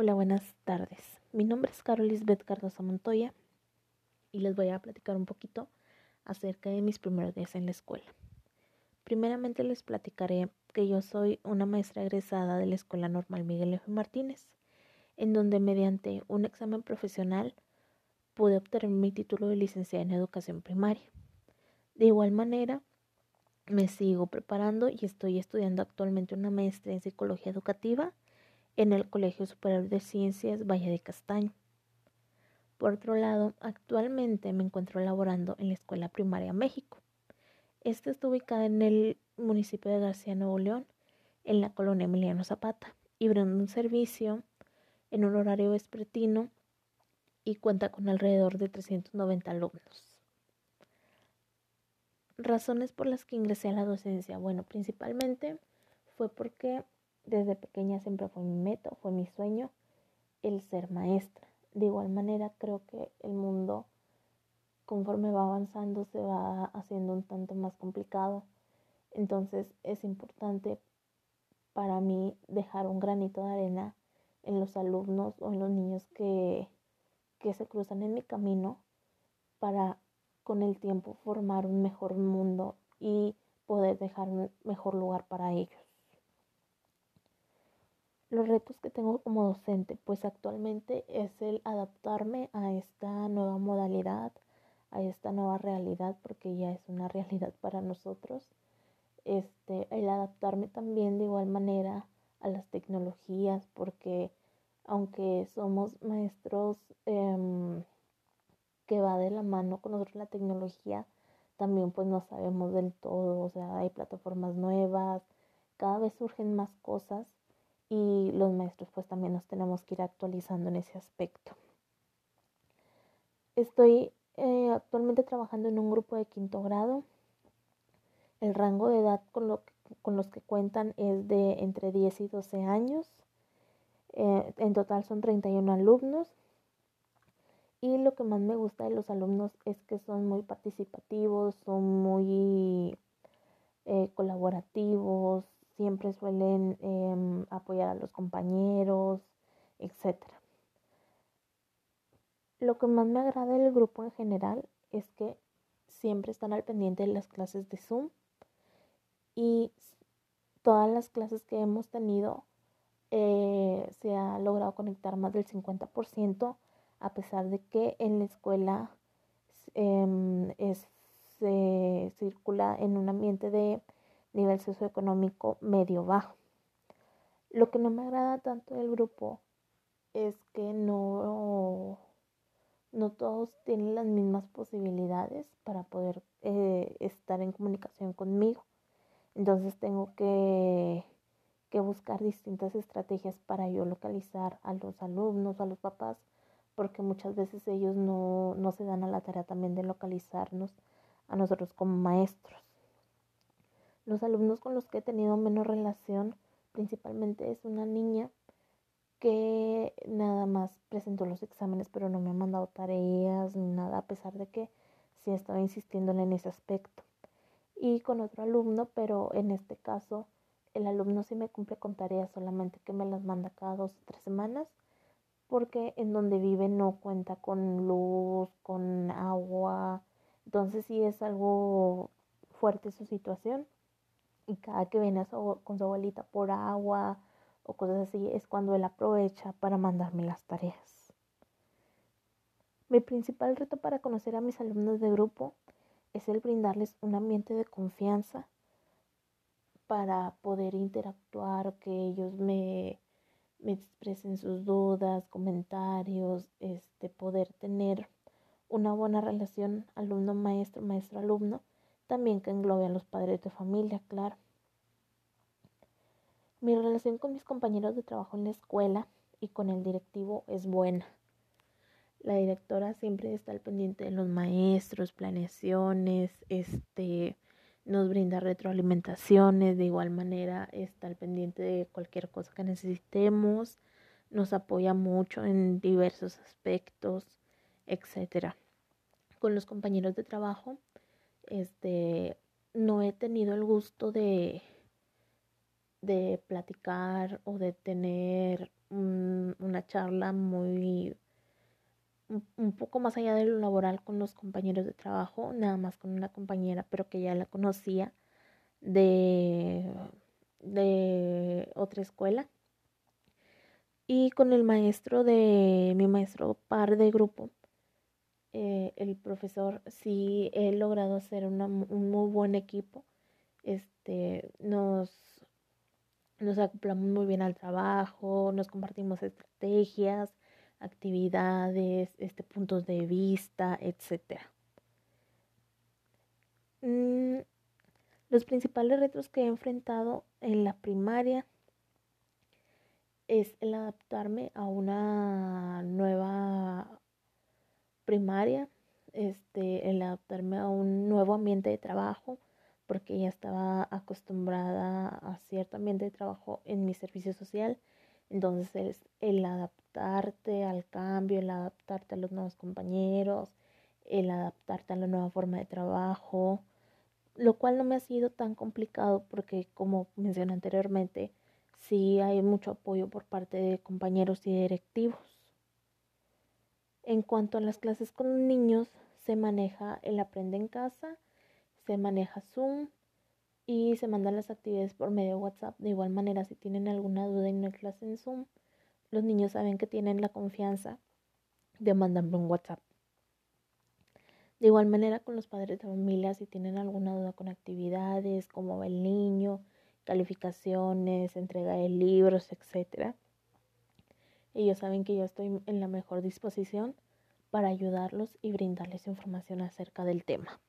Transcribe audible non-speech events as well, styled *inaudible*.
Hola, buenas tardes. Mi nombre es Carol Lisbeth Cardoso Montoya y les voy a platicar un poquito acerca de mis primeros días en la escuela. Primeramente les platicaré que yo soy una maestra egresada de la Escuela Normal Miguel F. Martínez, en donde mediante un examen profesional pude obtener mi título de licenciada en educación primaria. De igual manera, me sigo preparando y estoy estudiando actualmente una maestría en psicología educativa en el Colegio Superior de Ciencias Valle de Castaño. Por otro lado, actualmente me encuentro laborando en la Escuela Primaria México. Esta está ubicada en el municipio de García Nuevo León, en la colonia Emiliano Zapata, y brinda un servicio en un horario vespertino y cuenta con alrededor de 390 alumnos. Razones por las que ingresé a la docencia. Bueno, principalmente fue porque desde pequeña siempre fue mi meta, fue mi sueño el ser maestra. De igual manera creo que el mundo conforme va avanzando se va haciendo un tanto más complicado. Entonces es importante para mí dejar un granito de arena en los alumnos o en los niños que, que se cruzan en mi camino para con el tiempo formar un mejor mundo y poder dejar un mejor lugar para ellos. Los retos que tengo como docente, pues actualmente es el adaptarme a esta nueva modalidad, a esta nueva realidad, porque ya es una *laughs* realidad para nosotros. Este, el adaptarme también de igual manera a las tecnologías, porque aunque somos maestros em, que va de la mano con nosotros la tecnología, también pues no sabemos del todo, o sea, hay plataformas nuevas, cada vez surgen más cosas y los maestros pues también nos tenemos que ir actualizando en ese aspecto. Estoy eh, actualmente trabajando en un grupo de quinto grado. El rango de edad con, lo con los que cuentan es de entre 10 y 12 años. Eh, en total son 31 alumnos. Y lo que más me gusta de los alumnos es que son muy participativos, son muy eh, colaborativos, siempre suelen em, apoyar a los compañeros, etc. Lo que más me agrada del grupo en general es que siempre están al pendiente de las clases de Zoom y todas las clases que hemos tenido eh, se ha logrado conectar más del 50% a pesar de que en la escuela em, se circula en un ambiente de nivel socioeconómico medio bajo. Lo que no me agrada tanto del grupo es que no, no todos tienen las mismas posibilidades para poder eh, estar en comunicación conmigo. Entonces tengo que, que buscar distintas estrategias para yo localizar a los alumnos, a los papás, porque muchas veces ellos no, no se dan a la tarea también de localizarnos a nosotros como maestros. Los alumnos con los que he tenido menos relación principalmente es una niña que nada más presentó los exámenes pero no me ha mandado tareas ni nada a pesar de que sí estaba insistiéndole en ese aspecto. Y con otro alumno, pero en este caso el alumno sí me cumple con tareas solamente que me las manda cada dos o tres semanas porque en donde vive no cuenta con luz, con agua, entonces sí es algo fuerte su situación y cada que viene con su abuelita por agua o cosas así es cuando él aprovecha para mandarme las tareas. Mi principal reto para conocer a mis alumnos de grupo es el brindarles un ambiente de confianza para poder interactuar, que ellos me, expresen sus dudas, comentarios, este, poder tener una buena relación alumno-maestro, maestro-alumno también que englobe a los padres de familia, claro. Mi relación con mis compañeros de trabajo en la escuela y con el directivo es buena. La directora siempre está al pendiente de los maestros, planeaciones, este, nos brinda retroalimentaciones, de igual manera está al pendiente de cualquier cosa que necesitemos, nos apoya mucho en diversos aspectos, etcétera. Con los compañeros de trabajo este, no he tenido el gusto de, de platicar o de tener una charla muy un poco más allá de lo laboral con los compañeros de trabajo, nada más con una compañera, pero que ya la conocía de, de otra escuela. Y con el maestro de mi maestro par de grupo, eh, el profesor, sí he logrado hacer un muy buen equipo. Este, nos, nos acoplamos muy bien al trabajo, nos compartimos estrategias, actividades, este, puntos de vista, etc. Mm, los principales retos que he enfrentado en la primaria es el adaptarme a una nueva primaria, este, el adaptarme a un nuevo ambiente de trabajo, porque ya estaba acostumbrada a cierto ambiente de trabajo en mi servicio social. Entonces, el adaptarte al cambio, el adaptarte a los nuevos compañeros, el adaptarte a la nueva forma de trabajo, lo cual no me ha sido tan complicado porque, como mencioné anteriormente, sí hay mucho apoyo por parte de compañeros y directivos. En cuanto a las clases con niños, se maneja el aprende en casa, se maneja Zoom, y se mandan las actividades por medio de WhatsApp. De igual manera, si tienen alguna duda en una clase en Zoom, los niños saben que tienen la confianza de mandarme un WhatsApp. De igual manera con los padres de familia, si tienen alguna duda con actividades, cómo va el niño, calificaciones, entrega de libros, etc. Ellos saben que yo estoy en la mejor disposición para ayudarlos y brindarles información acerca del tema.